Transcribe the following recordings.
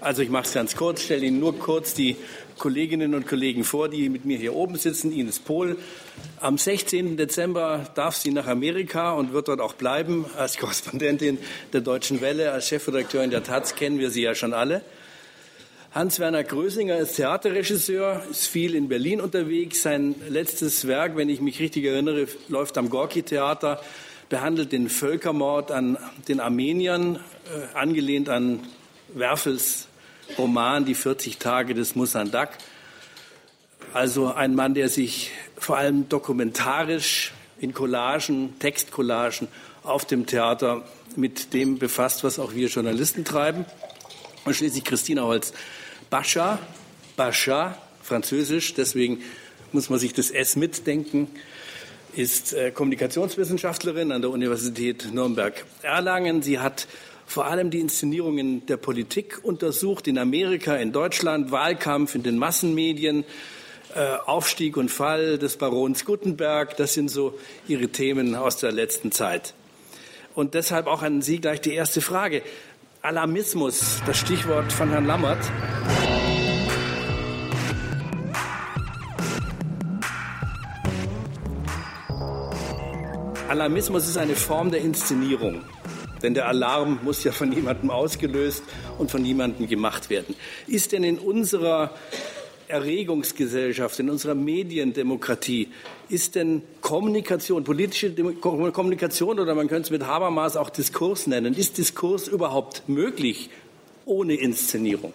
Also ich mache es ganz kurz, stelle Ihnen nur kurz die Kolleginnen und Kollegen vor, die mit mir hier oben sitzen. Ines Pohl. Am 16. Dezember darf sie nach Amerika und wird dort auch bleiben. Als Korrespondentin der Deutschen Welle, als Chefredakteurin der Taz kennen wir sie ja schon alle. Hans-Werner Grösinger ist Theaterregisseur, ist viel in Berlin unterwegs. Sein letztes Werk, wenn ich mich richtig erinnere, läuft am Gorki-Theater, behandelt den Völkermord an den Armeniern, äh, angelehnt an Werfels Roman Die 40 Tage des Musandak. Also ein Mann, der sich vor allem dokumentarisch in Collagen, Textcollagen auf dem Theater mit dem befasst, was auch wir Journalisten treiben. Und schließlich Christina Holz Bascha, Bascha, französisch, deswegen muss man sich das S mitdenken, ist äh, Kommunikationswissenschaftlerin an der Universität Nürnberg-Erlangen. Sie hat vor allem die Inszenierungen der Politik untersucht, in Amerika, in Deutschland, Wahlkampf in den Massenmedien, äh, Aufstieg und Fall des Barons Gutenberg. Das sind so ihre Themen aus der letzten Zeit. Und deshalb auch an Sie gleich die erste Frage. Alarmismus, das Stichwort von Herrn Lammert. Alarmismus ist eine Form der Inszenierung. Denn der Alarm muss ja von jemandem ausgelöst und von jemandem gemacht werden. Ist denn in unserer Erregungsgesellschaft, in unserer Mediendemokratie, ist denn Kommunikation, politische Kommunikation oder man könnte es mit Habermas auch Diskurs nennen, ist Diskurs überhaupt möglich ohne Inszenierung?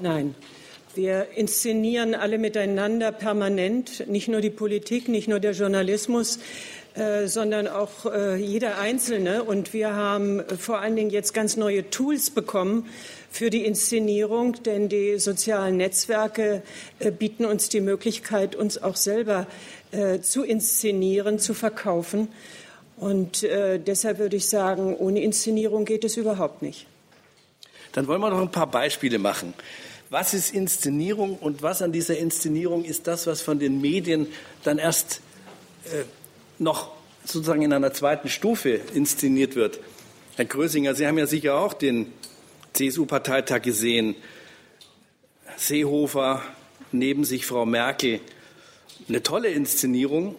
Nein. Wir inszenieren alle miteinander permanent, nicht nur die Politik, nicht nur der Journalismus. Äh, sondern auch äh, jeder Einzelne. Und wir haben vor allen Dingen jetzt ganz neue Tools bekommen für die Inszenierung, denn die sozialen Netzwerke äh, bieten uns die Möglichkeit, uns auch selber zu inszenieren, zu verkaufen. Und deshalb würde ich sagen, ohne Inszenierung geht es überhaupt nicht. Dann wollen wir noch ein paar Beispiele machen. Was ist Inszenierung und was an dieser Inszenierung ist das, was von den Medien dann erst äh, noch sozusagen in einer zweiten Stufe inszeniert wird. Herr Grösinger, Sie haben ja sicher auch den CSU-Parteitag gesehen. Seehofer, neben sich Frau Merkel. Eine tolle Inszenierung.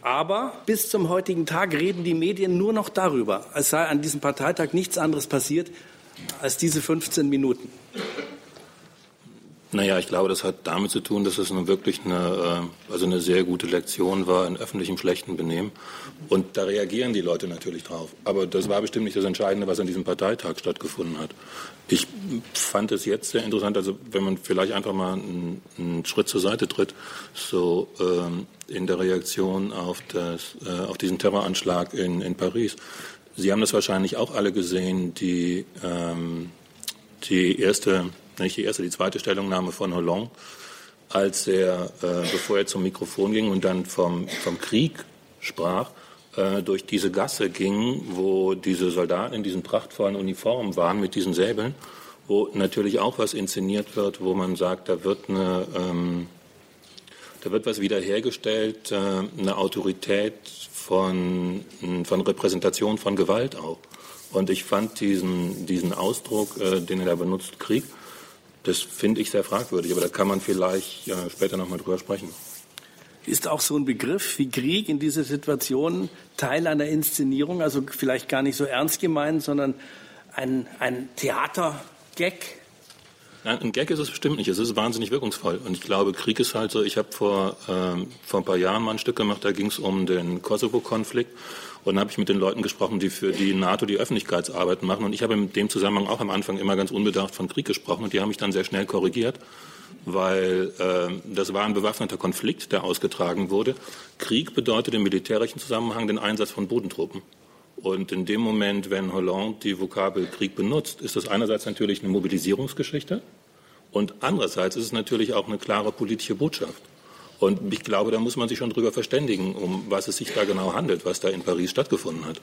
Aber bis zum heutigen Tag reden die Medien nur noch darüber, als sei an diesem Parteitag nichts anderes passiert als diese 15 Minuten. Naja, ich glaube, das hat damit zu tun, dass es nun wirklich eine, äh, also eine sehr gute Lektion war in öffentlichem schlechten Benehmen. Und da reagieren die Leute natürlich drauf. Aber das war bestimmt nicht das Entscheidende, was an diesem Parteitag stattgefunden hat. Ich fand es jetzt sehr interessant, also wenn man vielleicht einfach mal einen, einen Schritt zur Seite tritt, so ähm, in der Reaktion auf, das, äh, auf diesen Terroranschlag in, in Paris. Sie haben das wahrscheinlich auch alle gesehen, die, ähm, die erste nicht die erste, die zweite Stellungnahme von Hollande, als er, äh, bevor er zum Mikrofon ging und dann vom, vom Krieg sprach, äh, durch diese Gasse ging, wo diese Soldaten in diesen prachtvollen Uniformen waren mit diesen Säbeln, wo natürlich auch was inszeniert wird, wo man sagt, da wird eine, ähm, da wird was wiederhergestellt, äh, eine Autorität von, von Repräsentation von Gewalt auch. Und ich fand diesen, diesen Ausdruck, äh, den er da benutzt, Krieg, das finde ich sehr fragwürdig, aber da kann man vielleicht ja, später noch mal drüber sprechen. Ist auch so ein Begriff wie Krieg in dieser Situation Teil einer Inszenierung, also vielleicht gar nicht so ernst gemeint, sondern ein, ein Theatergag? Nein, ein Gag ist es bestimmt nicht. Es ist wahnsinnig wirkungsvoll. Und ich glaube, Krieg ist halt so. Ich habe vor, ähm, vor ein paar Jahren mal ein Stück gemacht, da ging es um den Kosovo-Konflikt. Und dann habe ich mit den Leuten gesprochen, die für die NATO die Öffentlichkeitsarbeit machen. Und ich habe in dem Zusammenhang auch am Anfang immer ganz unbedarft von Krieg gesprochen. Und die haben mich dann sehr schnell korrigiert, weil äh, das war ein bewaffneter Konflikt, der ausgetragen wurde. Krieg bedeutet im militärischen Zusammenhang den Einsatz von Bodentruppen. Und in dem Moment, wenn Hollande die Vokabel Krieg benutzt, ist das einerseits natürlich eine Mobilisierungsgeschichte und andererseits ist es natürlich auch eine klare politische Botschaft. Und ich glaube, da muss man sich schon drüber verständigen, um was es sich da genau handelt, was da in Paris stattgefunden hat.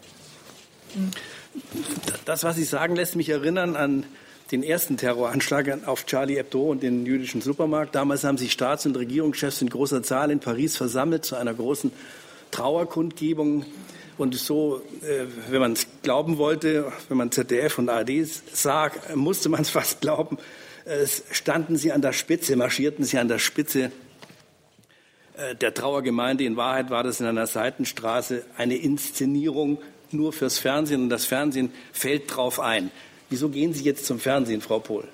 Das, was Sie sagen, lässt mich erinnern an den ersten Terroranschlag auf Charlie Hebdo und den jüdischen Supermarkt. Damals haben sich Staats- und Regierungschefs in großer Zahl in Paris versammelt zu einer großen Trauerkundgebung. Und so, äh, wenn man es glauben wollte, wenn man ZDF und ARD sagt, musste man es fast glauben, standen sie an der Spitze, marschierten sie an der Spitze äh, der Trauergemeinde. In Wahrheit war das in einer Seitenstraße eine Inszenierung nur fürs Fernsehen und das Fernsehen fällt drauf ein. Wieso gehen Sie jetzt zum Fernsehen, Frau Pohl?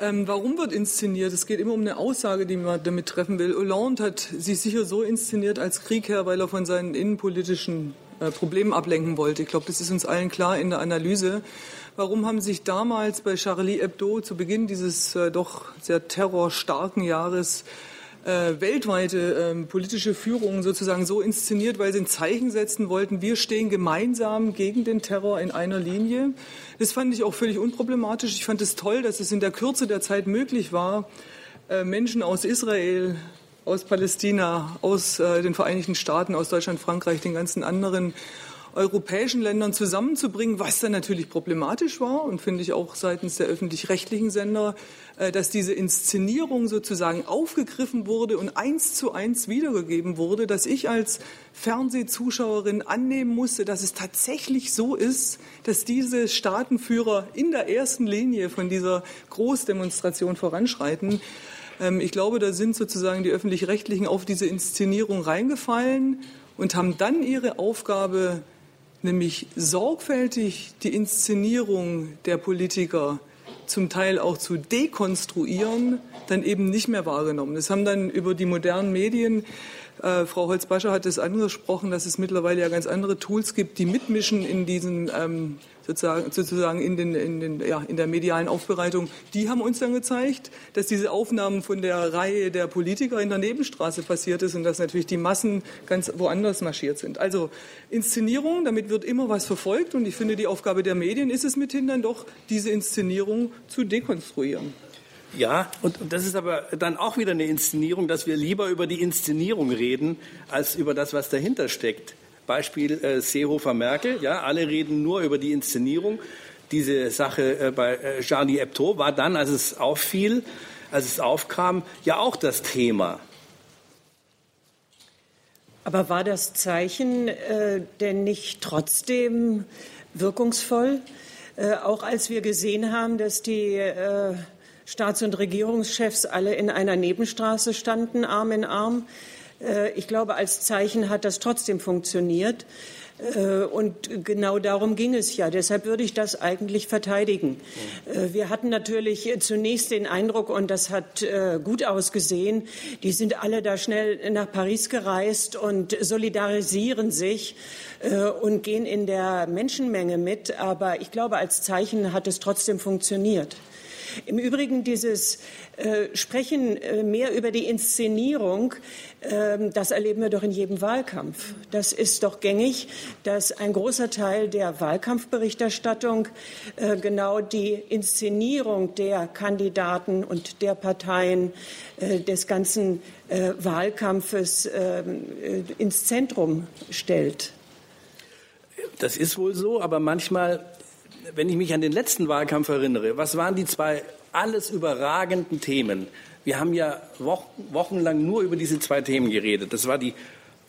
Ähm, warum wird inszeniert? Es geht immer um eine Aussage, die man damit treffen will. Hollande hat sich sicher so inszeniert als Kriegherr, weil er von seinen innenpolitischen äh, Problemen ablenken wollte. Ich glaube, das ist uns allen klar in der Analyse. Warum haben sich damals bei Charlie Hebdo zu Beginn dieses äh, doch sehr terrorstarken Jahres äh, weltweite äh, politische Führung sozusagen so inszeniert, weil sie ein Zeichen setzen wollten, wir stehen gemeinsam gegen den Terror in einer Linie. Das fand ich auch völlig unproblematisch. Ich fand es toll, dass es in der Kürze der Zeit möglich war, äh, Menschen aus Israel, aus Palästina, aus äh, den Vereinigten Staaten, aus Deutschland, Frankreich, den ganzen anderen europäischen Ländern zusammenzubringen, was dann natürlich problematisch war und finde ich auch seitens der öffentlich-rechtlichen Sender, äh, dass diese Inszenierung sozusagen aufgegriffen wurde und eins zu eins wiedergegeben wurde, dass ich als Fernsehzuschauerin annehmen musste, dass es tatsächlich so ist, dass diese Staatenführer in der ersten Linie von dieser Großdemonstration voranschreiten. Ähm, ich glaube, da sind sozusagen die öffentlich-rechtlichen auf diese Inszenierung reingefallen und haben dann ihre Aufgabe nämlich sorgfältig die Inszenierung der Politiker zum Teil auch zu dekonstruieren, dann eben nicht mehr wahrgenommen. Das haben dann über die modernen Medien, äh, Frau Holzbascher hat es angesprochen, dass es mittlerweile ja ganz andere Tools gibt, die mitmischen in diesen ähm, sozusagen, sozusagen in, den, in, den, ja, in der medialen Aufbereitung, die haben uns dann gezeigt, dass diese Aufnahmen von der Reihe der Politiker in der Nebenstraße passiert ist und dass natürlich die Massen ganz woanders marschiert sind. Also Inszenierung, damit wird immer was verfolgt und ich finde, die Aufgabe der Medien ist es mithin dann doch, diese Inszenierung zu dekonstruieren. Ja, und das ist aber dann auch wieder eine Inszenierung, dass wir lieber über die Inszenierung reden, als über das, was dahinter steckt. Beispiel äh, Seehofer Merkel. Ja, alle reden nur über die Inszenierung. Diese Sache äh, bei äh, Charlie Hebdo war dann, als es auffiel, als es aufkam, ja auch das Thema. Aber war das Zeichen äh, denn nicht trotzdem wirkungsvoll? Äh, auch als wir gesehen haben, dass die äh, Staats- und Regierungschefs alle in einer Nebenstraße standen, Arm in Arm. Äh, ich glaube, als Zeichen hat das trotzdem funktioniert. Äh, und genau darum ging es ja. Deshalb würde ich das eigentlich verteidigen. Äh, wir hatten natürlich zunächst den Eindruck, und das hat gut ausgesehen, die sind alle da schnell nach Paris gereist und solidarisieren sich und gehen in der Menschenmenge mit. Aber ich glaube, als Zeichen hat es trotzdem funktioniert. Im Übrigen dieses äh, Sprechen äh, mehr über die Inszenierung, äh, das erleben wir doch in jedem Wahlkampf. Das ist doch gängig, dass ein großer Teil der Wahlkampfberichterstattung äh, genau die Inszenierung der Kandidaten und der Parteien äh, des ganzen äh, Wahlkampfes ins Zentrum stellt. Das ist wohl so, aber manchmal wenn ich mich an den letzten Wahlkampf erinnere, was waren die zwei alles überragenden Themen? Wir haben ja wochenlang nur über diese zwei Themen geredet. Das war die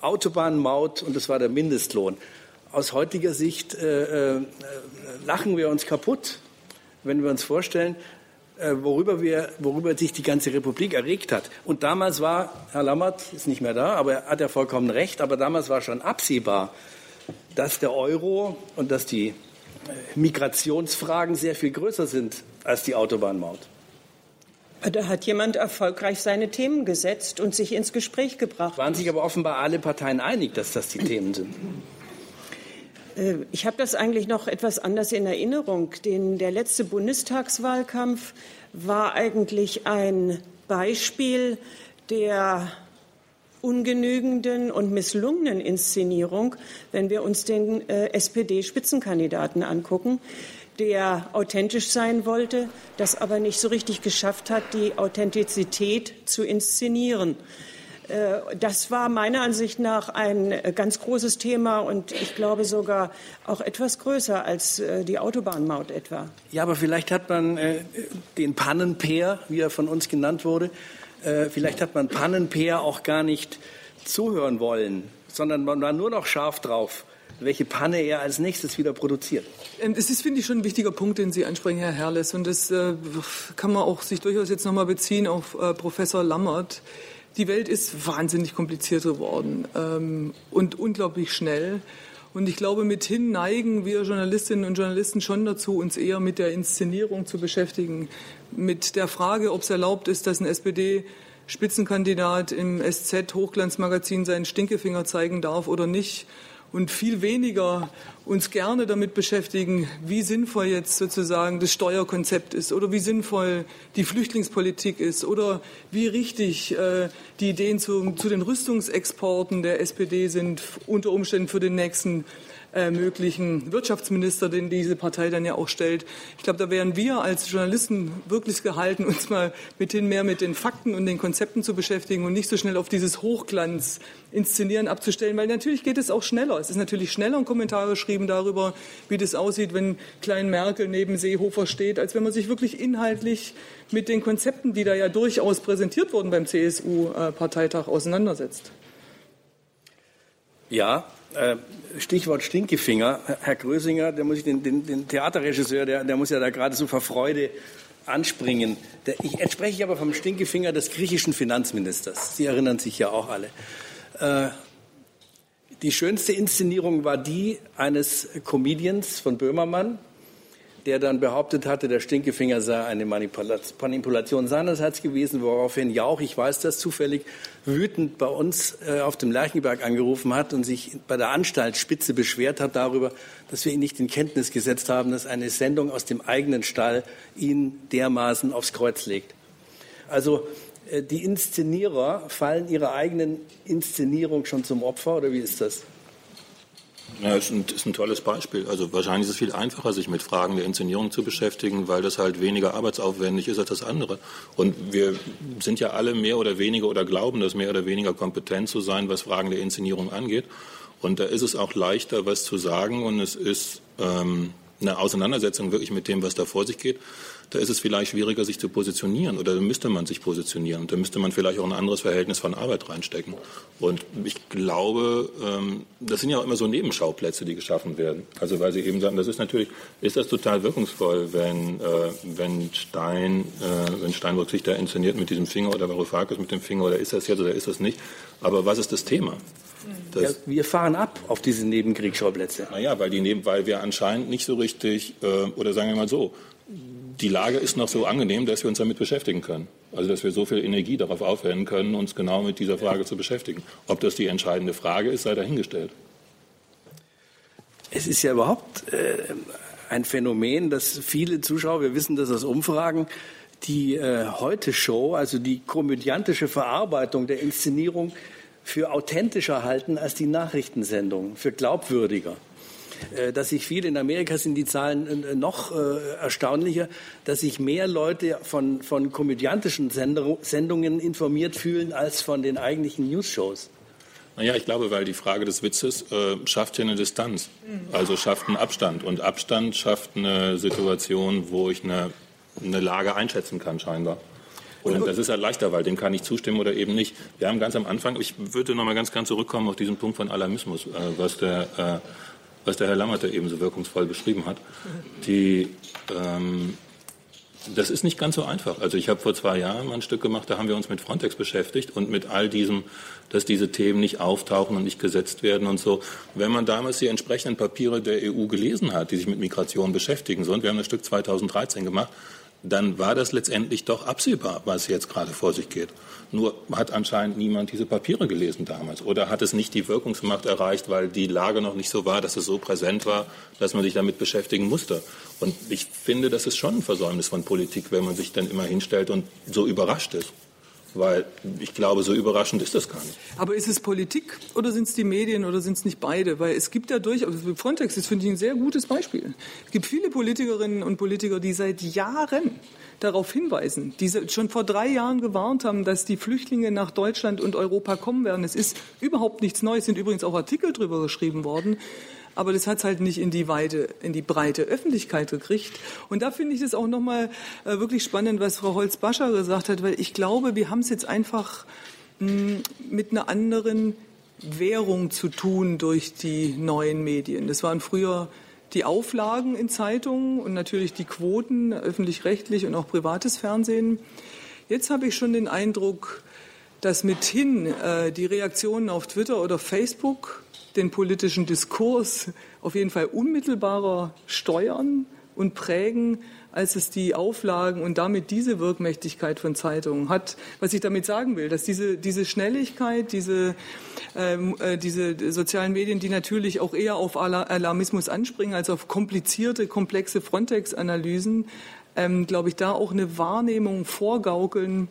Autobahnmaut und das war der Mindestlohn. Aus heutiger Sicht äh, äh, lachen wir uns kaputt, wenn wir uns vorstellen, äh, worüber, wir, worüber sich die ganze Republik erregt hat. Und damals war, Herr Lammert ist nicht mehr da, aber er hat ja vollkommen recht, aber damals war schon absehbar, dass der Euro und dass die Migrationsfragen sehr viel größer sind als die Autobahnmaut. Da hat jemand erfolgreich seine Themen gesetzt und sich ins Gespräch gebracht. Waren sich aber offenbar alle Parteien einig, dass das die Themen sind? Äh, ich habe das eigentlich noch etwas anders in Erinnerung. Den, der letzte Bundestagswahlkampf war eigentlich ein Beispiel der ungenügenden und misslungenen Inszenierung, wenn wir uns den äh, SPD-Spitzenkandidaten angucken, der authentisch sein wollte, das aber nicht so richtig geschafft hat, die Authentizität zu inszenieren. Äh, das war meiner Ansicht nach ein äh, ganz großes Thema und ich glaube sogar auch etwas größer als äh, die Autobahnmaut etwa. Ja, aber vielleicht hat man den Pannenpeer, wie er von uns genannt wurde, äh, vielleicht hat man Pannenpeer auch gar nicht zuhören wollen, sondern man war nur noch scharf drauf, welche Panne er als nächstes wieder produziert. Ähm, es ist, finde ich, schon ein wichtiger Punkt, den Sie ansprechen, Herr Herrles. Und das äh, kann man auch sich durchaus jetzt nochmal beziehen auf äh, Professor Lammert. Die Welt ist wahnsinnig kompliziert geworden ähm, und unglaublich schnell. Und ich glaube, mithin neigen wir Journalistinnen und Journalisten schon dazu, uns eher mit der Inszenierung zu beschäftigen, mit der Frage, ob es erlaubt ist, dass ein SPD Spitzenkandidat im SZ Hochglanzmagazin seinen Stinkefinger zeigen darf oder nicht und viel weniger uns gerne damit beschäftigen, wie sinnvoll jetzt sozusagen das Steuerkonzept ist oder wie sinnvoll die Flüchtlingspolitik ist oder wie richtig äh, die Ideen zu, zu den Rüstungsexporten der SPD sind, unter Umständen für den nächsten äh, möglichen Wirtschaftsminister, den diese Partei dann ja auch stellt. Ich glaube, da wären wir als Journalisten wirklich gehalten, uns mal mithin mehr mit den Fakten und den Konzepten zu beschäftigen und nicht so schnell auf dieses Hochglanz-Inszenieren abzustellen, weil natürlich geht es auch schneller. Es ist natürlich schneller, ein Kommentar geschrieben darüber, wie das aussieht, wenn Klein Merkel neben Seehofer steht, als wenn man sich wirklich inhaltlich mit den Konzepten, die da ja durchaus präsentiert wurden beim CSU-Parteitag, auseinandersetzt. Ja, äh, Stichwort Stinkefinger. Herr Grösinger, der muss ich den, den, den Theaterregisseur, der, der muss ja da gerade so vor Freude anspringen. Der, ich, jetzt spreche aber vom Stinkefinger des griechischen Finanzministers. Sie erinnern sich ja auch alle. Äh, die schönste Inszenierung war die eines Comedians von Böhmermann, der dann behauptet hatte, der Stinkefinger sei eine Manipulation seinerseits gewesen, woraufhin Jauch, ich weiß das zufällig, wütend bei uns äh, auf dem Lerchenberg angerufen hat und sich bei der Anstaltsspitze beschwert hat darüber, dass wir ihn nicht in Kenntnis gesetzt haben, dass eine Sendung aus dem eigenen Stall ihn dermaßen aufs Kreuz legt. Also äh, die Inszenierer fallen ihrer eigenen Inszenierung schon zum Opfer, oder wie ist das? Ja, ist ein, ist ein tolles Beispiel. Also wahrscheinlich ist es viel einfacher, sich mit Fragen der Inszenierung zu beschäftigen, weil das halt weniger arbeitsaufwendig ist als das andere. Und wir sind ja alle mehr oder weniger oder glauben, das mehr oder weniger kompetent zu sein, was Fragen der Inszenierung angeht. Und da ist es auch leichter, was zu sagen und es ist ähm, eine Auseinandersetzung wirklich mit dem, was da vor sich geht da ist es vielleicht schwieriger, sich zu positionieren oder da müsste man sich positionieren. Und da müsste man vielleicht auch ein anderes Verhältnis von Arbeit reinstecken. Und ich glaube, ähm, das sind ja auch immer so Nebenschauplätze, die geschaffen werden. Also weil Sie eben sagen, das ist natürlich, ist das total wirkungsvoll, wenn, äh, wenn Stein, äh, wenn Steinbrück sich da inszeniert mit diesem Finger oder Varoufakis mit dem Finger oder ist das jetzt oder ist das nicht. Aber was ist das Thema? Ja, wir fahren ab auf diese Nebenkriegsschauplätze. Naja, weil, die neben, weil wir anscheinend nicht so richtig, äh, oder sagen wir mal so, die Lage ist noch so angenehm, dass wir uns damit beschäftigen können. Also dass wir so viel Energie darauf aufwenden können, uns genau mit dieser Frage zu beschäftigen. Ob das die entscheidende Frage ist, sei dahingestellt. Es ist ja überhaupt äh, ein Phänomen, dass viele Zuschauer, wir wissen das aus Umfragen, die äh, Heute-Show, also die komödiantische Verarbeitung der Inszenierung, für authentischer halten als die Nachrichtensendung, für glaubwürdiger. Äh, dass sich viel in Amerika sind die Zahlen äh, noch äh, erstaunlicher, dass sich mehr Leute von, von komödiantischen Sendungen informiert fühlen als von den eigentlichen News-Shows. Naja, ich glaube, weil die Frage des Witzes äh, schafft hier eine Distanz, also schafft einen Abstand. Und Abstand schafft eine Situation, wo ich eine, eine Lage einschätzen kann, scheinbar. Und das ist halt leichter, weil dem kann ich zustimmen oder eben nicht. Wir haben ganz am Anfang, ich würde noch mal ganz, ganz zurückkommen auf diesen Punkt von Alarmismus, äh, was der äh, was der Herr Lammert eben so wirkungsvoll beschrieben hat. Die, ähm, das ist nicht ganz so einfach. Also ich habe vor zwei Jahren mal ein Stück gemacht, da haben wir uns mit Frontex beschäftigt und mit all diesem, dass diese Themen nicht auftauchen und nicht gesetzt werden und so. Wenn man damals die entsprechenden Papiere der EU gelesen hat, die sich mit Migration beschäftigen, so, und wir haben das Stück 2013 gemacht, dann war das letztendlich doch absehbar, was jetzt gerade vor sich geht. Nur hat anscheinend niemand diese Papiere gelesen damals oder hat es nicht die Wirkungsmacht erreicht, weil die Lage noch nicht so war, dass es so präsent war, dass man sich damit beschäftigen musste. Und ich finde, das ist schon ein Versäumnis von Politik, wenn man sich dann immer hinstellt und so überrascht ist. Weil ich glaube, so überraschend ist das gar nicht. Aber ist es Politik oder sind es die Medien oder sind es nicht beide? Weil es gibt ja durchaus, also Frontex ist, finde ich, ein sehr gutes Beispiel. Es gibt viele Politikerinnen und Politiker, die seit Jahren darauf hinweisen, die schon vor drei Jahren gewarnt haben, dass die Flüchtlinge nach Deutschland und Europa kommen werden. Es ist überhaupt nichts Neues, sind übrigens auch Artikel darüber geschrieben worden aber das hat es halt nicht in die weite, in die breite Öffentlichkeit gekriegt. Und da finde ich es auch nochmal äh, wirklich spannend, was Frau Holz-Bascher gesagt hat, weil ich glaube, wir haben es jetzt einfach mit einer anderen Währung zu tun durch die neuen Medien. Das waren früher die Auflagen in Zeitungen und natürlich die Quoten, öffentlich-rechtlich und auch privates Fernsehen. Jetzt habe ich schon den Eindruck, dass mithin äh, die Reaktionen auf Twitter oder Facebook den politischen Diskurs auf jeden Fall unmittelbarer steuern und prägen, als es die Auflagen und damit diese Wirkmächtigkeit von Zeitungen hat. Was ich damit sagen will, dass diese, diese Schnelligkeit, diese, ähm, äh, diese sozialen Medien, die natürlich auch eher auf Alarmismus anspringen als auf komplizierte, komplexe Frontex-Analysen, ähm, glaube ich, da auch eine Wahrnehmung vorgaukeln,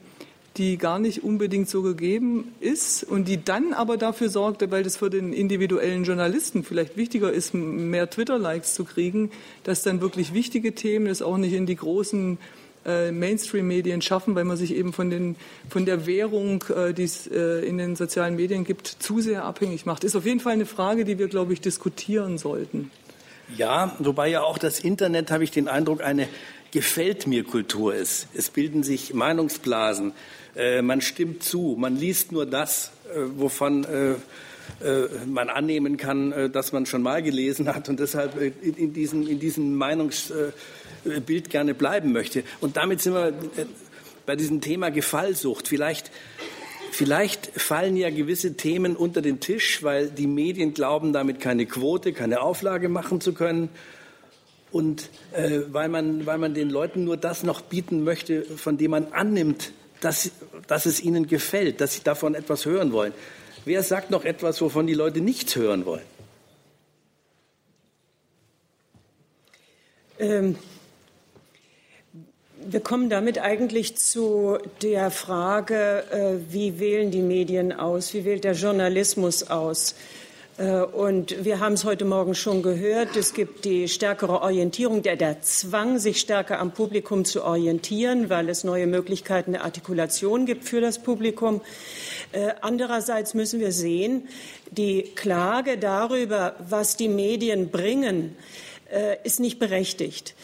die gar nicht unbedingt so gegeben ist und die dann aber dafür sorgte, weil das für den individuellen Journalisten vielleicht wichtiger ist, mehr Twitter-Likes zu kriegen, dass dann wirklich wichtige Themen es auch nicht in die großen äh, Mainstream-Medien schaffen, weil man sich eben von, den, von der Währung, äh, die es äh, in den sozialen Medien gibt, zu sehr abhängig macht. Ist auf jeden Fall eine Frage, die wir, glaube ich, diskutieren sollten. Ja, wobei ja auch das Internet, habe ich den Eindruck, eine gefällt mir Kultur ist. Es bilden sich Meinungsblasen. Äh, man stimmt zu, man liest nur das, äh, wovon äh, man annehmen kann, dass man schon mal gelesen hat und deshalb in, diesem, in diesem Meinungsbild gerne bleiben möchte. Und damit sind wir bei diesem Thema Gefallsucht. Vielleicht, vielleicht fallen ja gewisse Themen unter den Tisch, weil die Medien glauben, damit keine Quote, keine Auflage machen zu können. Und äh, weil, man, weil man den Leuten nur das noch bieten möchte, von dem man annimmt, dass, dass es ihnen gefällt, dass sie davon etwas hören wollen. Wer sagt noch etwas, wovon die Leute nichts hören wollen? Ähm, wir kommen damit eigentlich zu der Frage, äh, wie wählen die Medien aus, wie wählt der Journalismus aus. Äh, und wir haben es heute Morgen schon gehört, es gibt die stärkere Orientierung, der, der Zwang, sich stärker am Publikum zu orientieren, weil es neue Möglichkeiten der Artikulation gibt für das Publikum. Äh, andererseits müssen wir sehen, die Klage darüber, was die Medien bringen, äh, ist nicht berechtigt.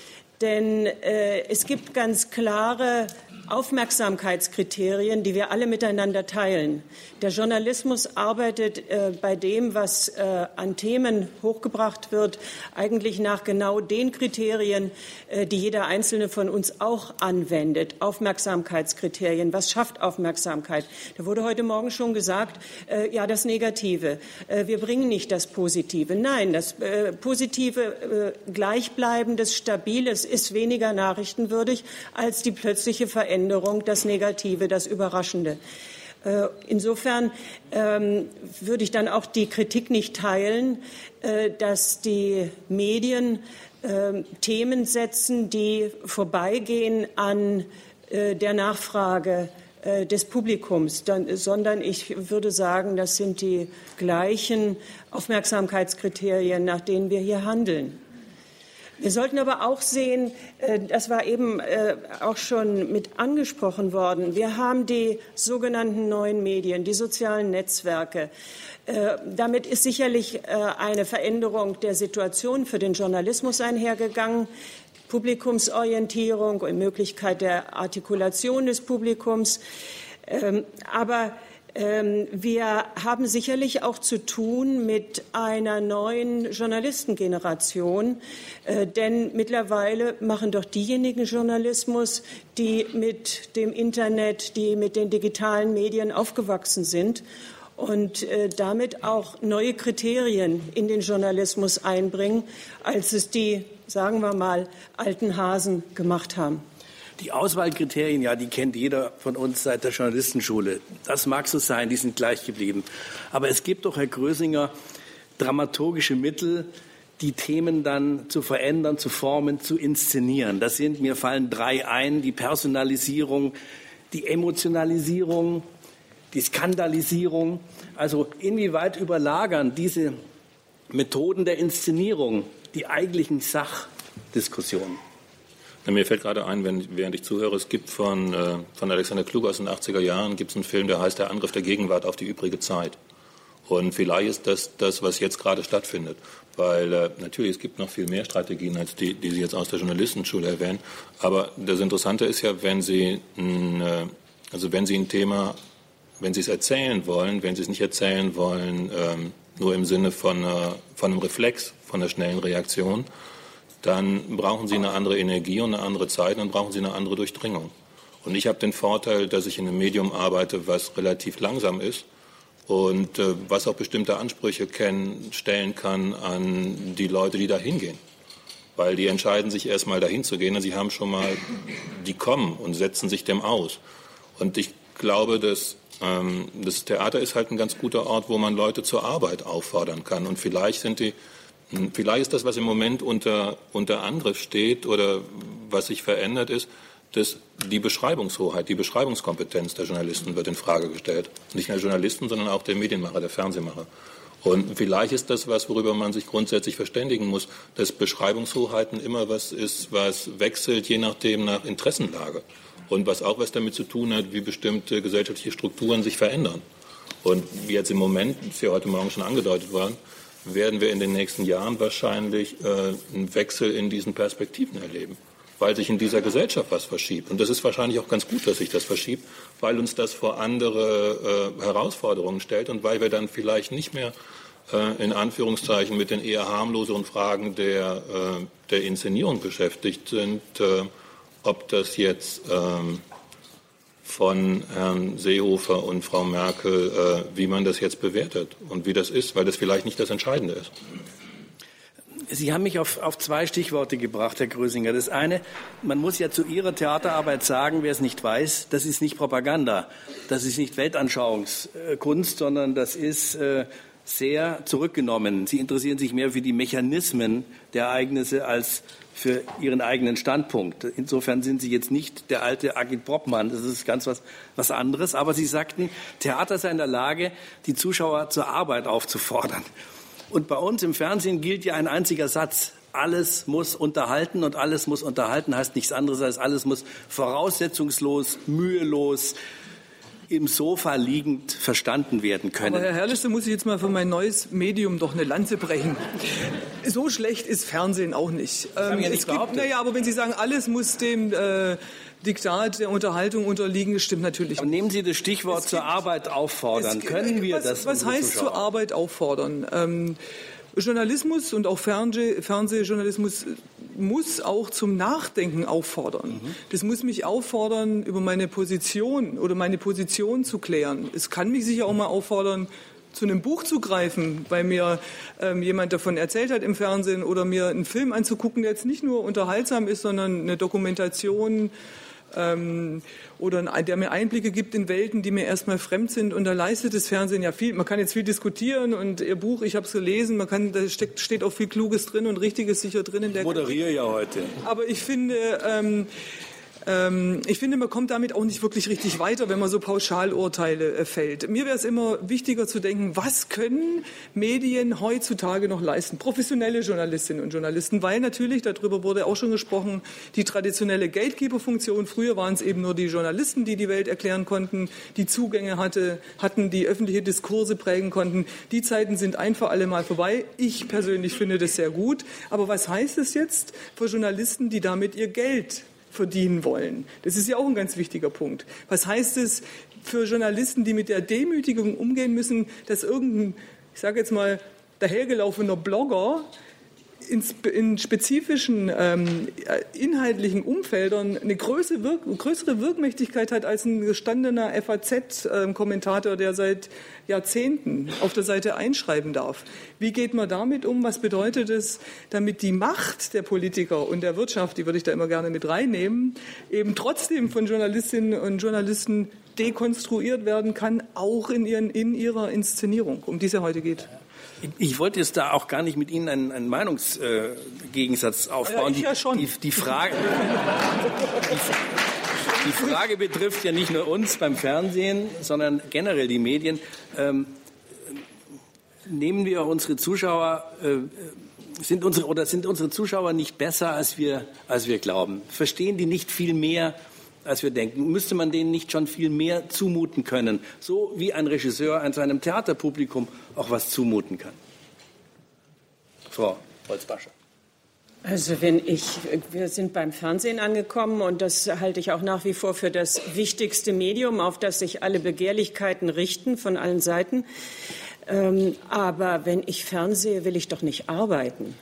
Denn es gibt ganz klare Aufmerksamkeitskriterien, die wir alle miteinander teilen. Der Journalismus arbeitet äh, bei dem, was äh, an Themen hochgebracht wird, eigentlich nach genau den Kriterien, äh, die jeder einzelne von uns auch anwendet. Aufmerksamkeitskriterien. Was schafft Aufmerksamkeit? Da wurde heute Morgen schon gesagt, äh, ja, das Negative. Äh, wir bringen nicht das Positive. Nein, das äh, Positive, gleichbleibendes, stabiles ist weniger nachrichtenwürdig als die plötzliche Veränderung Veränderung, das Negative, das Überraschende. Äh, insofern ähm, würde ich dann auch die Kritik nicht teilen, äh, dass die Medien äh, Themen setzen, die vorbeigehen an äh, der Nachfrage des Publikums, sondern ich würde sagen, das sind die gleichen Aufmerksamkeitskriterien, nach denen wir hier handeln. Wir sollten aber auch sehen, äh, das war eben äh, auch schon mit angesprochen worden, wir haben die sogenannten neuen Medien, die sozialen Netzwerke. Äh, damit ist sicherlich eine Veränderung der Situation für den Journalismus einhergegangen. Publikumsorientierung und Möglichkeit der Artikulation des Publikums. Ähm, aber wir haben sicherlich auch zu tun mit einer neuen Journalistengeneration, äh, denn mittlerweile machen doch diejenigen Journalismus, die mit dem Internet, die mit den digitalen Medien aufgewachsen sind und äh, damit auch neue Kriterien in den Journalismus einbringen, als es die, sagen wir mal, alten Hasen gemacht haben. Die Auswahlkriterien, ja, die kennt jeder von uns seit der Journalistenschule. Das mag so sein, die sind gleich geblieben. Aber es gibt doch, Herr Grösinger, dramaturgische Mittel, die Themen dann zu verändern, zu formen, zu inszenieren. Das sind, mir fallen drei ein, die Personalisierung, die Emotionalisierung, die Skandalisierung. Also inwieweit überlagern diese Methoden der Inszenierung die eigentlichen Sachdiskussionen? Mir fällt gerade ein, wenn, während ich zuhöre, es gibt von, äh, von Alexander Klug aus den 80er Jahren gibt es einen Film, der heißt Der Angriff der Gegenwart auf die übrige Zeit. Und vielleicht ist das das, was jetzt gerade stattfindet. Weil äh, natürlich, es gibt noch viel mehr Strategien, als die, die Sie jetzt aus der Journalistenschule erwähnen. Aber das Interessante ist ja, wenn Sie, äh, also wenn Sie ein Thema wenn sie es erzählen wollen, wenn sie es nicht erzählen wollen, ähm, nur im Sinne von, einer, von einem Reflex, von einer schnellen Reaktion, dann brauchen sie eine andere Energie und eine andere Zeit, dann brauchen sie eine andere Durchdringung. Und ich habe den Vorteil, dass ich in einem Medium arbeite, was relativ langsam ist und äh, was auch bestimmte Ansprüche stellen kann an die Leute, die da hingehen. Weil die entscheiden sich erstmal dahin zu gehen und sie haben schon mal, die kommen und setzen sich dem aus. Und ich glaube, dass ähm, das Theater ist halt ein ganz guter Ort, wo man Leute zur Arbeit auffordern kann. Und vielleicht sind die, vielleicht ist das, was im Moment unter, unter Angriff steht oder was sich verändert ist, dass die Beschreibungshoheit, die Beschreibungskompetenz der Journalisten wird in Frage gestellt. Nicht nur der Journalisten, sondern auch der Medienmacher, der Fernsehmacher. Und vielleicht ist das was, worüber man sich grundsätzlich verständigen muss, dass Beschreibungshoheiten immer was ist, was wechselt, je nachdem nach Interessenlage. Und was auch was damit zu tun hat, wie bestimmte gesellschaftliche Strukturen sich verändern. Und wie jetzt im Moment, ja heute Morgen schon angedeutet worden, werden wir in den nächsten Jahren wahrscheinlich äh, einen Wechsel in diesen Perspektiven erleben weil sich in dieser Gesellschaft was verschiebt. Und das ist wahrscheinlich auch ganz gut, dass sich das verschiebt, weil uns das vor andere äh, Herausforderungen stellt und weil wir dann vielleicht nicht mehr äh, in Anführungszeichen mit den eher harmloseren Fragen der, äh, der Inszenierung beschäftigt sind, äh, ob das jetzt ähm, von Herrn Seehofer und Frau Merkel, äh, wie man das jetzt bewertet und wie das ist, weil das vielleicht nicht das Entscheidende ist. Sie haben mich auf, auf zwei Stichworte gebracht, Herr Grösinger. Das eine, man muss ja zu Ihrer Theaterarbeit sagen, wer es nicht weiß, das ist nicht Propaganda, das ist nicht Weltanschauungskunst, sondern das ist äh, sehr zurückgenommen. Sie interessieren sich mehr für die Mechanismen der Ereignisse als für Ihren eigenen Standpunkt. Insofern sind Sie jetzt nicht der alte Agit Brockmann, das ist ganz was, was anderes. Aber Sie sagten, Theater sei in der Lage, die Zuschauer zur Arbeit aufzufordern. Und bei uns im Fernsehen gilt ja ein einziger Satz. Alles muss unterhalten und alles muss unterhalten heißt nichts anderes als alles muss voraussetzungslos, mühelos, im Sofa liegend verstanden werden können. Aber Herr Herrlichste, muss ich jetzt mal für mein neues Medium doch eine Lanze brechen. So schlecht ist Fernsehen auch nicht. Ähm, ja es gibt, naja, aber wenn Sie sagen, alles muss dem äh, Diktat der Unterhaltung unterliegen, das stimmt natürlich. Aber nehmen Sie das Stichwort es zur gibt, Arbeit auffordern. Können wir was, das? Was heißt zur Arbeit auffordern? Ähm, Journalismus und auch Fernseh, Fernsehjournalismus muss auch zum Nachdenken auffordern. Mhm. Das muss mich auffordern, über meine Position oder meine Position zu klären. Es kann mich sicher auch mal auffordern, zu einem Buch zu greifen, weil mir ähm, jemand davon erzählt hat im Fernsehen oder mir einen Film anzugucken, der jetzt nicht nur unterhaltsam ist, sondern eine Dokumentation ähm, oder der mir Einblicke gibt in Welten, die mir erstmal fremd sind. Und da leistet das Fernsehen ja viel. Man kann jetzt viel diskutieren und Ihr Buch, ich habe es gelesen, man kann, da steckt, steht auch viel Kluges drin und Richtiges sicher drin. In der ich moderiere ja heute. Aber ich finde, ähm, ähm, ich finde, man kommt damit auch nicht wirklich richtig weiter, wenn man so Pauschalurteile äh, fällt. Mir wäre es immer wichtiger zu denken, was können Medien heutzutage noch leisten? Professionelle Journalistinnen und Journalisten, weil natürlich, darüber wurde auch schon gesprochen, die traditionelle Gatekeeper-Funktion, früher waren es eben nur die Journalisten, die die Welt erklären konnten, die Zugänge hatte, hatten, die öffentliche Diskurse prägen konnten. Die Zeiten sind ein für alle Mal vorbei. Ich persönlich finde das sehr gut. Aber was heißt es jetzt für Journalisten, die damit ihr Geld verdienen wollen. Das ist ja auch ein ganz wichtiger Punkt. Was heißt es für Journalisten, die mit der Demütigung umgehen müssen, dass irgendein, ich sage jetzt mal, dahergelaufener Blogger in, spezifischen ähm, inhaltlichen Umfeldern eine größere, Wirk größere Wirkmächtigkeit hat als ein gestandener FAZ-Kommentator, ähm, der seit Jahrzehnten auf der Seite einschreiben darf. Wie geht man damit um? Was bedeutet es, damit die Macht der Politiker und der Wirtschaft, die würde ich da immer gerne mit reinnehmen, eben trotzdem von Journalistinnen und Journalisten dekonstruiert werden kann, auch in, ihren, in ihrer Inszenierung, um die es ja heute geht? Ich wollte jetzt da auch gar nicht mit Ihnen einen, einen Meinungsgegensatz äh, aufbauen. Ja, ich ja schon. Die, die, Frage, die, die, Frage betrifft ja nicht nur uns beim Fernsehen, sondern generell die Medien. Ähm, nehmen wir unsere Zuschauer, äh, sind unsere, oder sind unsere Zuschauer nicht besser, als wir, als wir glauben? Verstehen die nicht viel mehr als wir denken. Müsste man denen nicht schon viel mehr zumuten können, so wie ein Regisseur an seinem Theaterpublikum auch was zumuten kann? Frau Holzbascher. Also wenn ich, wir sind beim Fernsehen angekommen und das halte ich auch nach wie vor für das wichtigste Medium, auf das sich alle Begehrlichkeiten richten von allen Seiten. Ähm, aber wenn ich fernsehe, will ich doch nicht arbeiten.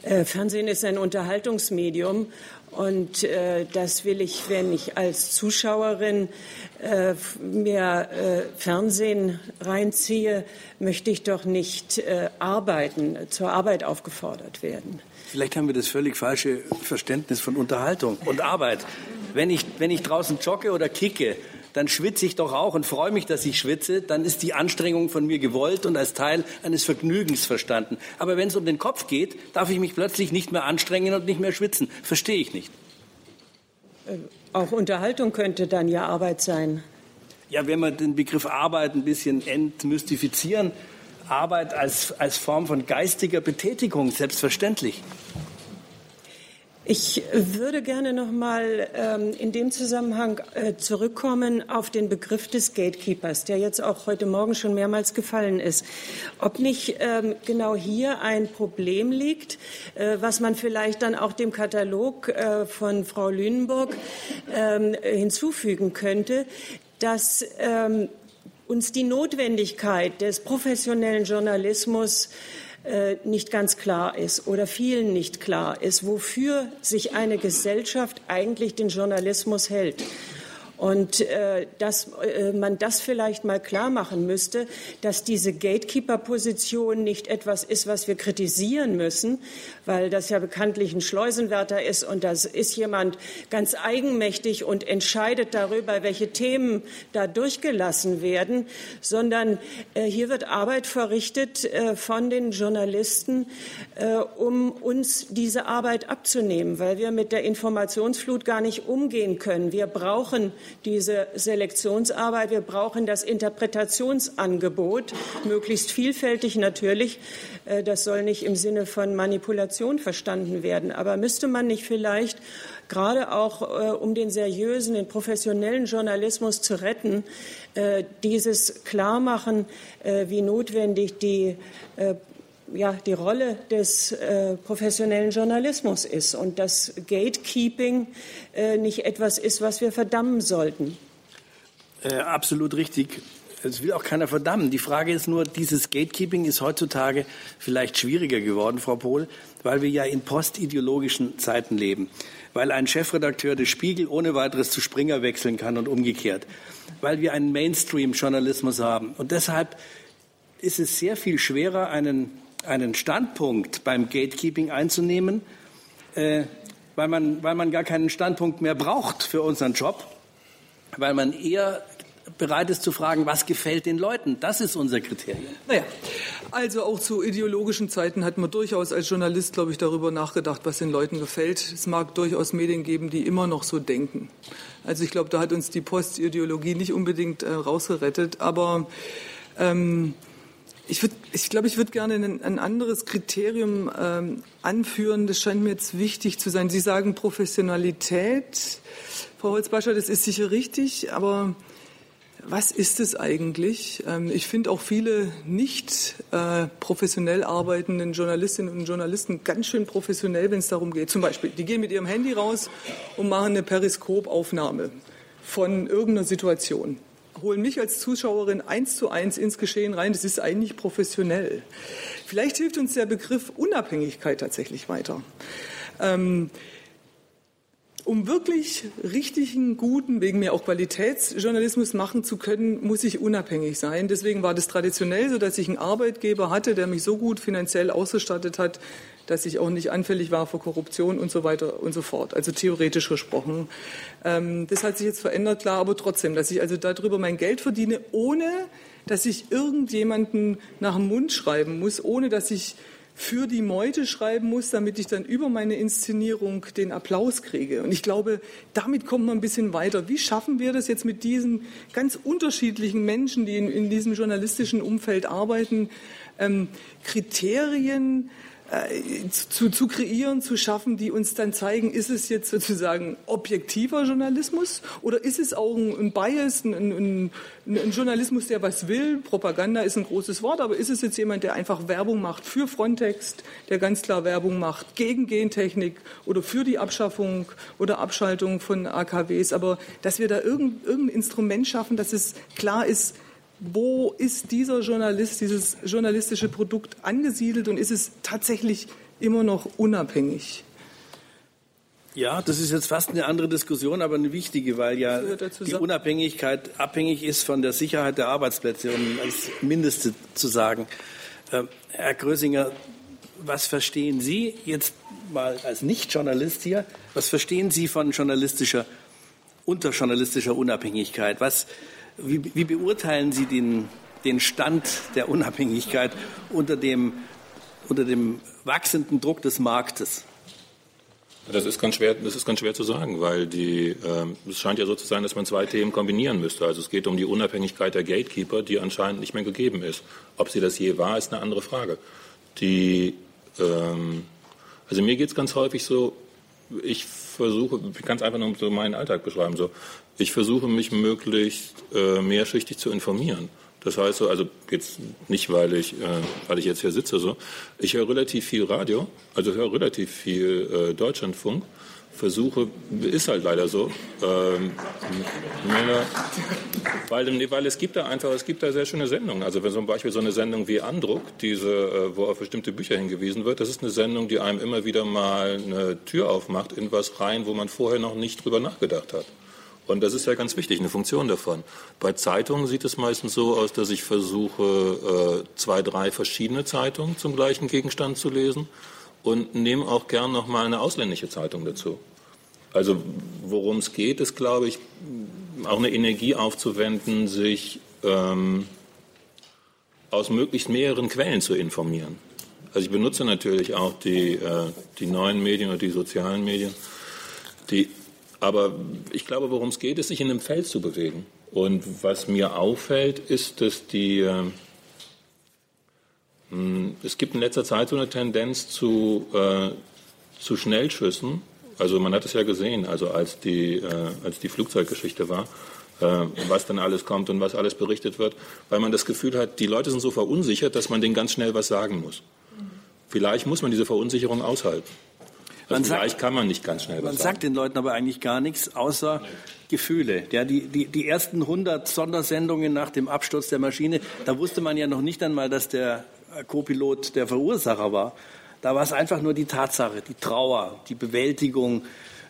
Äh, Fernsehen ist ein Unterhaltungsmedium und äh, das will ich, wenn ich als Zuschauerin äh, mir äh, Fernsehen reinziehe, möchte ich doch nicht äh, arbeiten, zur Arbeit aufgefordert werden. Vielleicht haben wir das völlig falsche Verständnis von Unterhaltung und Arbeit. Wenn ich, wenn ich draußen jogge oder kicke, dann schwitze ich doch auch und freue mich, dass ich schwitze. Dann ist die Anstrengung von mir gewollt und als Teil eines Vergnügens verstanden. Aber wenn es um den Kopf geht, darf ich mich plötzlich nicht mehr anstrengen und nicht mehr schwitzen. Verstehe ich nicht. Äh, auch Unterhaltung könnte dann ja Arbeit sein. Ja, wenn wir den Begriff Arbeit ein bisschen entmystifizieren, Arbeit als, als Form von geistiger Betätigung, selbstverständlich. Ich würde gerne noch mal ähm, in dem Zusammenhang äh, zurückkommen auf den Begriff des Gatekeepers, der jetzt auch heute Morgen schon mehrmals gefallen ist. Ob nicht ähm, genau hier ein Problem liegt, äh, was man vielleicht dann auch dem Katalog äh, von Frau Lünenburg ähm, hinzufügen könnte, dass ähm, uns die Notwendigkeit des professionellen Journalismus nicht ganz klar ist oder vielen nicht klar ist, wofür sich eine Gesellschaft eigentlich den Journalismus hält. Und äh, dass äh, man das vielleicht mal klar machen müsste, dass diese Gatekeeper-Position nicht etwas ist, was wir kritisieren müssen, weil das ja bekanntlich ein Schleusenwärter ist und das ist jemand ganz eigenmächtig und entscheidet darüber, welche Themen da durchgelassen werden, sondern äh, hier wird Arbeit verrichtet äh, von den Journalisten, äh, um uns diese Arbeit abzunehmen, weil wir mit der Informationsflut gar nicht umgehen können. Wir brauchen diese Selektionsarbeit. Wir brauchen das Interpretationsangebot, möglichst vielfältig natürlich. Äh, das soll nicht im Sinne von Manipulation verstanden werden. Aber müsste man nicht vielleicht gerade auch äh, um den seriösen, den professionellen Journalismus zu retten, äh, dieses Klarmachen, wie notwendig die ja, die Rolle des äh, professionellen Journalismus ist und dass Gatekeeping äh, nicht etwas ist, was wir verdammen sollten. Äh, absolut richtig. Es will auch keiner verdammen. Die Frage ist nur, dieses Gatekeeping ist heutzutage vielleicht schwieriger geworden, Frau Pohl, weil wir ja in postideologischen Zeiten leben. Weil ein Chefredakteur des Spiegel ohne weiteres zu Springer wechseln kann und umgekehrt. Weil wir einen Mainstream-Journalismus haben. Und deshalb ist es sehr viel schwerer, einen einen Standpunkt beim Gatekeeping einzunehmen, äh, weil, man, weil man gar keinen Standpunkt mehr braucht für unseren Job, weil man eher bereit ist zu fragen, was gefällt den Leuten. Das ist unser Kriterium. Naja, also auch zu ideologischen Zeiten hat man durchaus als Journalist, glaube ich, darüber nachgedacht, was den Leuten gefällt. Es mag durchaus Medien geben, die immer noch so denken. Also ich glaube, da hat uns die Postideologie nicht unbedingt äh, rausgerettet, aber ähm, ich, würd, ich glaube, ich würde gerne ein, ein, anderes Kriterium ähm, anführen. Das scheint mir jetzt wichtig zu sein. Sie sagen Professionalität. Frau Holzbascher, das ist sicher richtig, aber was ist es eigentlich? Ähm, ich finde auch viele nicht äh, professionell arbeitenden Journalistinnen und Journalisten ganz schön professionell, wenn es darum geht. Zum Beispiel, die gehen mit ihrem Handy raus und machen eine Periskopaufnahme von irgendeiner Situation holen mich als Zuschauerin eins zu eins ins Geschehen rein. Das ist eigentlich professionell. Vielleicht hilft uns der Begriff Unabhängigkeit tatsächlich weiter. Ähm, um wirklich richtigen, guten, wegen mir auch Qualitätsjournalismus machen zu können, muss ich unabhängig sein. Deswegen war das traditionell so, dass ich einen Arbeitgeber hatte, der mich so gut finanziell ausgestattet hat, dass ich auch nicht anfällig war für Korruption und so weiter und so fort. Also theoretisch gesprochen. Ähm, das hat sich jetzt verändert, klar, aber trotzdem, dass ich also darüber mein Geld verdiene, ohne dass ich irgendjemanden nach dem Mund schreiben muss, ohne dass ich für die Meute schreiben muss, damit ich dann über meine Inszenierung den Applaus kriege. Und ich glaube, damit kommt man ein bisschen weiter. Wie schaffen wir das jetzt mit diesen ganz unterschiedlichen Menschen, die in, in diesem journalistischen Umfeld arbeiten, ähm, Kriterien zu, zu kreieren, zu schaffen, die uns dann zeigen, ist es jetzt sozusagen objektiver Journalismus oder ist es auch ein, ein Bias, ein, ein, ein, Journalismus, der was will? Propaganda ist ein großes Wort, aber ist es jetzt jemand, der einfach Werbung macht für Frontex, der ganz klar Werbung macht gegen Gentechnik oder für die Abschaffung oder Abschaltung von AKWs? Aber dass wir da irgendein, irgendein Instrument schaffen, dass es klar ist, wo ist dieser Journalist, dieses journalistische Produkt angesiedelt und ist es tatsächlich immer noch unabhängig? Ja, das ist jetzt fast eine andere Diskussion, aber eine wichtige, weil ja die Unabhängigkeit abhängig ist von der Sicherheit der Arbeitsplätze, um als Mindeste zu sagen. Äh, Herr Grösinger, was verstehen Sie jetzt mal als Nicht-Journalist hier, was verstehen Sie von journalistischer, unterjournalistischer Unabhängigkeit? Was, wie, wie beurteilen Sie den, den Stand der Unabhängigkeit unter dem, unter dem wachsenden Druck des Marktes? Das ist ganz schwer, das ist ganz schwer zu sagen, weil die, äh, es scheint ja so zu sein, dass man zwei Themen kombinieren müsste. Also es geht um die Unabhängigkeit der Gatekeeper, die anscheinend nicht mehr gegeben ist. Ob sie das je war, ist eine andere Frage. Die, ähm, also mir geht es ganz häufig so, ich versuche, ich kann es einfach nur so meinen Alltag beschreiben, so, ich versuche mich möglichst äh, mehrschichtig zu informieren. Das heißt so, also jetzt nicht, weil ich, äh, weil ich jetzt hier sitze, so. Ich höre relativ viel Radio, also höre relativ viel äh, Deutschlandfunk, versuche, ist halt leider so, ähm, weil, weil es gibt da einfach, es gibt da sehr schöne Sendungen. Also wenn zum Beispiel so eine Sendung wie Andruck, diese, äh, wo auf bestimmte Bücher hingewiesen wird, das ist eine Sendung, die einem immer wieder mal eine Tür aufmacht in was rein, wo man vorher noch nicht drüber nachgedacht hat. Und das ist ja ganz wichtig, eine Funktion davon. Bei Zeitungen sieht es meistens so aus, dass ich versuche, äh, zwei, drei verschiedene Zeitungen zum gleichen Gegenstand zu lesen und nehme auch gern noch mal eine ausländische Zeitung dazu. Also worum es geht, ist, glaube ich, auch eine Energie aufzuwenden, sich ähm, aus möglichst mehreren Quellen zu informieren. Also ich benutze natürlich auch die, äh, die neuen Medien und die sozialen Medien, die aber ich glaube, worum es geht, ist, sich in einem Feld zu bewegen. Und was mir auffällt, ist, dass die, äh, es gibt in letzter Zeit so eine Tendenz zu, äh, zu Schnellschüssen. Also man hat es ja gesehen, also als die, äh, als die Flugzeuggeschichte war, äh, was dann alles kommt und was alles berichtet wird, weil man das Gefühl hat, die Leute sind so verunsichert, dass man denen ganz schnell was sagen muss. Vielleicht muss man diese Verunsicherung aushalten. Man also vielleicht sagt, kann man nicht ganz schnell was Man sagen. sagt den Leuten aber eigentlich gar nichts, außer nee. Gefühle. Ja, die, die, die ersten 100 Sondersendungen nach dem Absturz der Maschine, da wusste man ja noch nicht einmal, dass der Co-Pilot der Verursacher war. Da war es einfach nur die Tatsache, die Trauer, die Bewältigung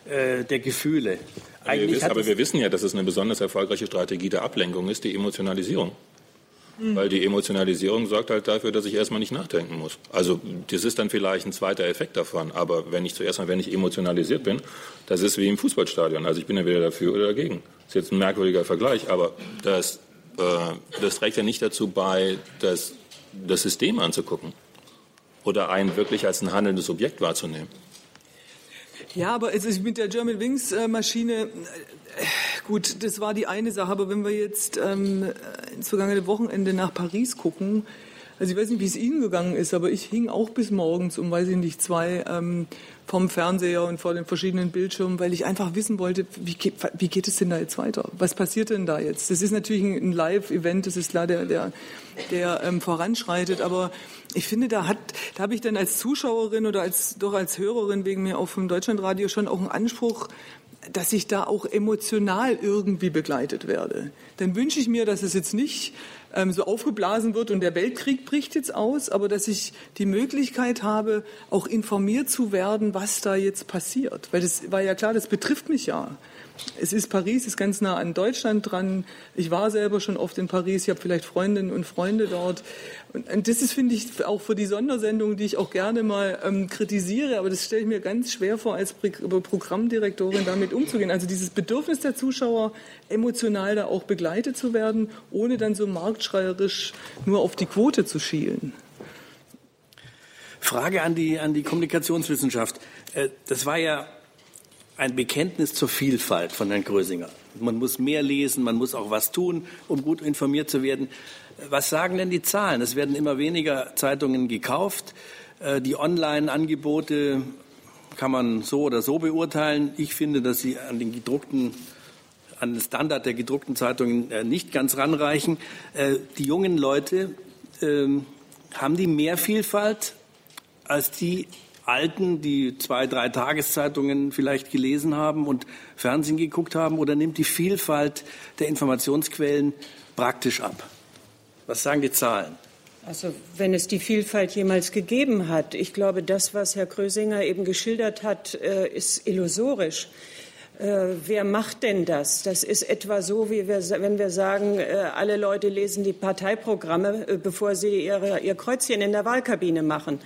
äh, der Gefühle. Aber wir, wissen, aber wir wissen ja, dass es eine besonders erfolgreiche Strategie der Ablenkung ist, die Emotionalisierung. Mhm. Weil die Emotionalisierung sorgt halt dafür, dass ich erstmal nicht nachdenken muss. Also das ist dann vielleicht ein zweiter Effekt davon. Aber wenn ich zuerst mal, wenn ich emotionalisiert bin, das ist wie im Fußballstadion. Also ich bin ja weder dafür oder dagegen. Das ist jetzt ein merkwürdiger Vergleich, aber das, äh, das trägt ja nicht dazu bei, das, das System anzugucken oder einen wirklich als ein handelndes Objekt wahrzunehmen. Ja, aber also mit der German Wings äh, Maschine Gut, das war die eine Sache, aber wenn wir jetzt ähm, ins vergangene Wochenende nach Paris gucken, also ich weiß nicht, wie es Ihnen gegangen ist, aber ich hing auch bis morgens um, weiß ich nicht, zwei ähm, vom Fernseher und vor den verschiedenen Bildschirmen, weil ich einfach wissen wollte, wie geht, wie geht es denn da jetzt weiter? Was passiert denn da jetzt? Das ist natürlich ein Live-Event, das ist klar, der, der, der ähm, voranschreitet, aber ich finde, da hat, da habe ich dann als Zuschauerin oder als doch als Hörerin wegen mir auf dem Deutschlandradio schon auch einen Anspruch, dass ich da auch emotional irgendwie begleitet werde. Dann wünsche ich mir, dass es jetzt nicht ähm, so aufgeblasen wird und der Weltkrieg bricht jetzt aus, aber dass ich die Möglichkeit habe, auch informiert zu werden, was da jetzt passiert. Weil das war ja klar, das betrifft mich ja. Es ist Paris, ist ganz nah an Deutschland dran. Ich war selber schon oft in Paris. Ich habe vielleicht Freundinnen und Freunde dort. Und das ist, finde ich, auch für die Sondersendung, die ich auch gerne mal ähm, kritisiere, aber das stelle ich mir ganz schwer vor, als Programmdirektorin damit umzugehen. Also dieses Bedürfnis der Zuschauer, emotional da auch begleitet zu werden, ohne dann so marktschreierisch nur auf die Quote zu schielen. Frage an die, an die Kommunikationswissenschaft. Äh, das war ja ein Bekenntnis zur Vielfalt von Herrn Grösinger. Man muss mehr lesen, man muss auch was tun, um gut informiert zu werden. Was sagen denn die Zahlen? Es werden immer weniger Zeitungen gekauft. Äh, die Online-Angebote kann man so oder so beurteilen. Ich finde, dass sie an den gedruckten an den Standard der gedruckten Zeitungen äh, nicht ganz ranreichen. Äh, die jungen Leute ähm, haben die mehr Vielfalt als die Alten, die zwei, drei Tageszeitungen vielleicht gelesen haben und Fernsehen geguckt haben, oder nimmt die Vielfalt der Informationsquellen praktisch ab? Was sagen die Zahlen? Also wenn es die Vielfalt jemals gegeben hat, ich glaube, das, was Herr Krösinger eben geschildert hat, äh, ist illusorisch. Äh, wer macht denn das? Das ist etwa so, wie wir, wenn wir sagen, äh, alle Leute lesen die Parteiprogramme, bevor sie ihre, ihr Kreuzchen in der Wahlkabine machen.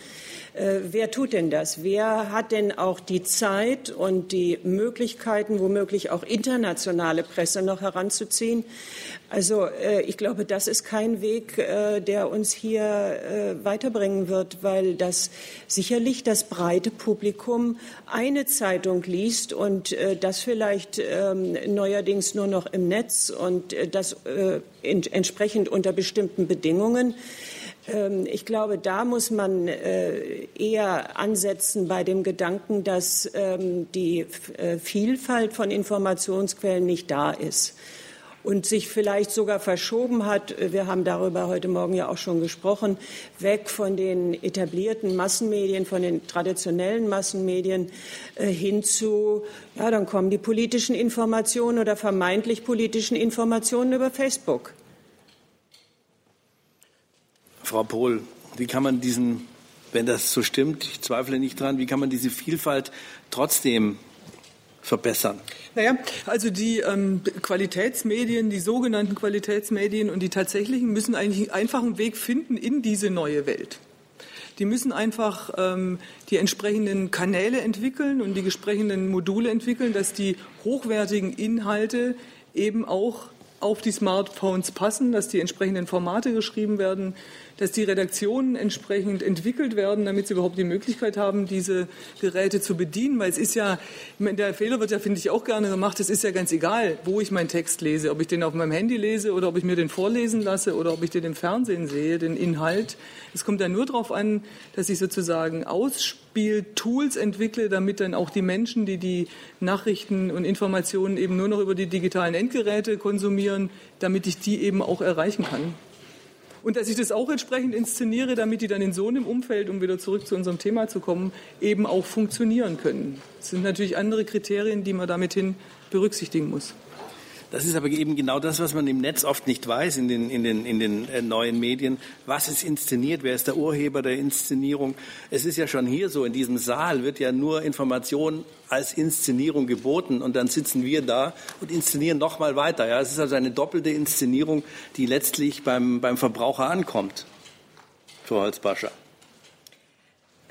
Äh, wer tut denn das? Wer hat denn auch die Zeit und die Möglichkeiten, womöglich auch internationale Presse noch heranzuziehen? Also äh, ich glaube, das ist kein Weg, äh, der uns hier weiterbringen wird, weil das sicherlich das breite Publikum eine Zeitung liest und das vielleicht ähm, neuerdings nur noch im Netz und das entsprechend unter bestimmten Bedingungen. Ähm, ich glaube, da muss man äh, eher ansetzen bei dem Gedanken, dass ähm, die äh, Vielfalt von Informationsquellen nicht da ist und sich vielleicht sogar verschoben hat. Wir haben darüber heute Morgen ja auch schon gesprochen, weg von den etablierten Massenmedien, von den traditionellen Massenmedien äh, hin zu, ja, dann kommen die politischen Informationen oder vermeintlich politischen Informationen über Facebook. Frau Pohl, wie kann man diesen, wenn das so stimmt, ich zweifle nicht dran, wie kann man diese Vielfalt trotzdem verbessern? Naja, also die ähm, Qualitätsmedien, die sogenannten Qualitätsmedien und die tatsächlichen müssen eigentlich einfach einen Weg finden in diese neue Welt. Die müssen einfach ähm, die entsprechenden Kanäle entwickeln und die entsprechenden Module entwickeln, dass die hochwertigen Inhalte eben auch auf die Smartphones passen, dass die entsprechenden Formate geschrieben werden, dass die Redaktionen entsprechend entwickelt werden, damit sie überhaupt die Möglichkeit haben, diese Geräte zu bedienen. Weil es ist ja, der Fehler wird ja, finde ich, auch gerne gemacht. Es ist ja ganz egal, wo ich meinen Text lese, ob ich den auf meinem Handy lese oder ob ich mir den vorlesen lasse oder ob ich den im Fernsehen sehe, den Inhalt. Es kommt ja nur darauf an, dass ich sozusagen Ausspieltools entwickle, damit dann auch die Menschen, die die Nachrichten und Informationen eben nur noch über die digitalen Endgeräte konsumieren, damit ich die eben auch erreichen kann und dass ich das auch entsprechend inszeniere, damit die dann in so einem Umfeld, um wieder zurück zu unserem Thema zu kommen, eben auch funktionieren können. Das sind natürlich andere Kriterien, die man damit hin berücksichtigen muss. Das ist aber eben genau das, was man im Netz oft nicht weiß, in den, in den, in den äh, neuen Medien. Was ist inszeniert? Wer ist der Urheber der Inszenierung? Es ist ja schon hier so, in diesem Saal wird ja nur Information als Inszenierung geboten und dann sitzen wir da und inszenieren nochmal weiter. Ja, es ist also eine doppelte Inszenierung, die letztlich beim, beim Verbraucher ankommt. Frau Holzbascher.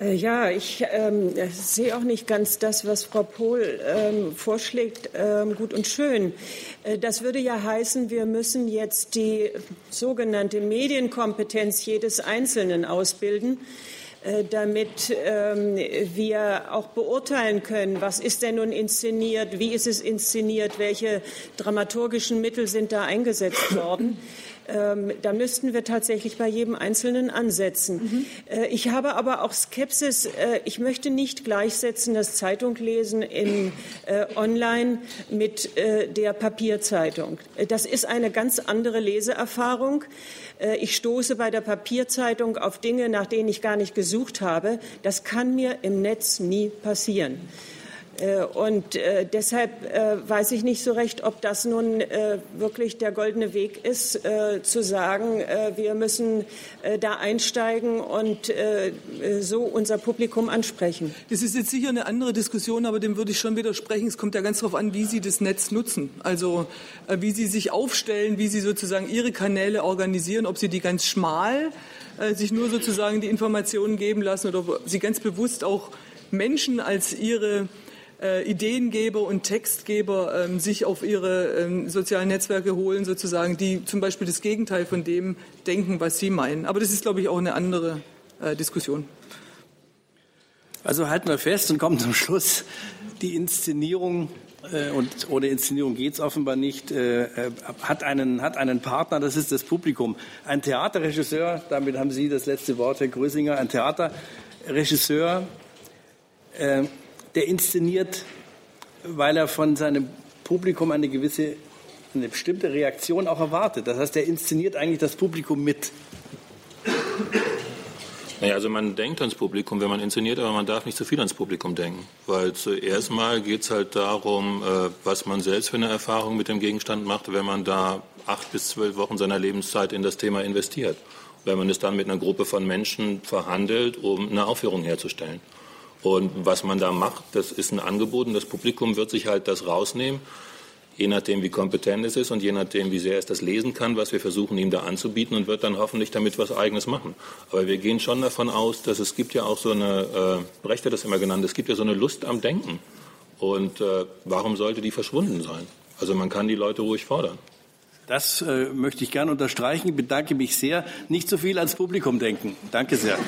Äh, ja, ich ähm, sehe auch nicht ganz das, was Frau Pohl ähm, vorschlägt, ähm, gut und schön. Äh, das würde ja heißen, wir müssen jetzt die sogenannte Medienkompetenz jedes Einzelnen ausbilden äh, damit ähm, wir auch beurteilen können, was ist denn nun inszeniert, wie ist es inszeniert, welche dramaturgischen Mittel sind da eingesetzt worden. Ähm, da müssten wir tatsächlich bei jedem Einzelnen ansetzen. Mhm. Äh, ich habe aber auch Skepsis. Äh, ich möchte nicht gleichsetzen das Zeitunglesen in, äh, online mit äh, der Papierzeitung. Äh, das ist eine ganz andere Leseerfahrung. Äh, ich stoße bei der Papierzeitung auf Dinge, nach denen ich gar nicht gesucht habe. Das kann mir im Netz nie passieren. Äh, und äh, deshalb äh, weiß ich nicht so recht, ob das nun wirklich der goldene Weg ist, zu sagen, wir müssen da einsteigen und so unser Publikum ansprechen. Das ist jetzt sicher eine andere Diskussion, aber dem würde ich schon widersprechen. Es kommt ja ganz darauf an, wie Sie das Netz nutzen. Also wie Sie sich aufstellen, wie Sie sozusagen Ihre Kanäle organisieren, ob Sie die ganz schmal sich nur sozusagen die Informationen geben lassen oder ob Sie ganz bewusst auch Menschen als ihre äh, Ideengeber und Textgeber ähm, sich auf ihre ähm, sozialen Netzwerke holen, sozusagen, die zum Beispiel das Gegenteil von dem denken, was sie meinen. Aber das ist, glaube ich, auch eine andere äh, Diskussion. Also halten wir fest und kommen zum Schluss. Die Inszenierung äh, und ohne Inszenierung geht es offenbar nicht, äh, äh, hat, einen, hat einen Partner, das ist das Publikum. Ein Theaterregisseur, damit haben Sie das letzte Wort, Herr Grösinger, ein Theater Regisseur, äh, der inszeniert, weil er von seinem Publikum eine gewisse, eine bestimmte Reaktion auch erwartet. Das heißt, er inszeniert eigentlich das Publikum mit. Naja, also man denkt ans Publikum, wenn man inszeniert, aber man darf nicht zu viel ans Publikum denken. Weil zuerst mal geht es halt darum, äh, was man selbst für eine Erfahrung mit dem Gegenstand macht, wenn man da acht bis zwölf Wochen seiner Lebenszeit in das Thema investiert. Wenn man es dann mit einer Gruppe von Menschen verhandelt, um eine Aufführung herzustellen. Und was man da macht, das ist ein Angebot und das Publikum wird sich halt das rausnehmen je nachdem, wie kompetent es ist und je nachdem, wie sehr es das lesen kann, was wir versuchen, ihm da anzubieten und wird dann hoffentlich damit was Eigenes machen. Aber wir gehen schon davon aus, dass es gibt ja auch so eine, äh, Brecht hat das immer genannt, es gibt ja so eine Lust am Denken. Und äh, warum sollte die verschwunden sein? Also man kann die Leute ruhig fordern. Das äh, möchte ich gerne unterstreichen. Ich bedanke mich sehr. Nicht so viel ans Publikum denken. Danke sehr.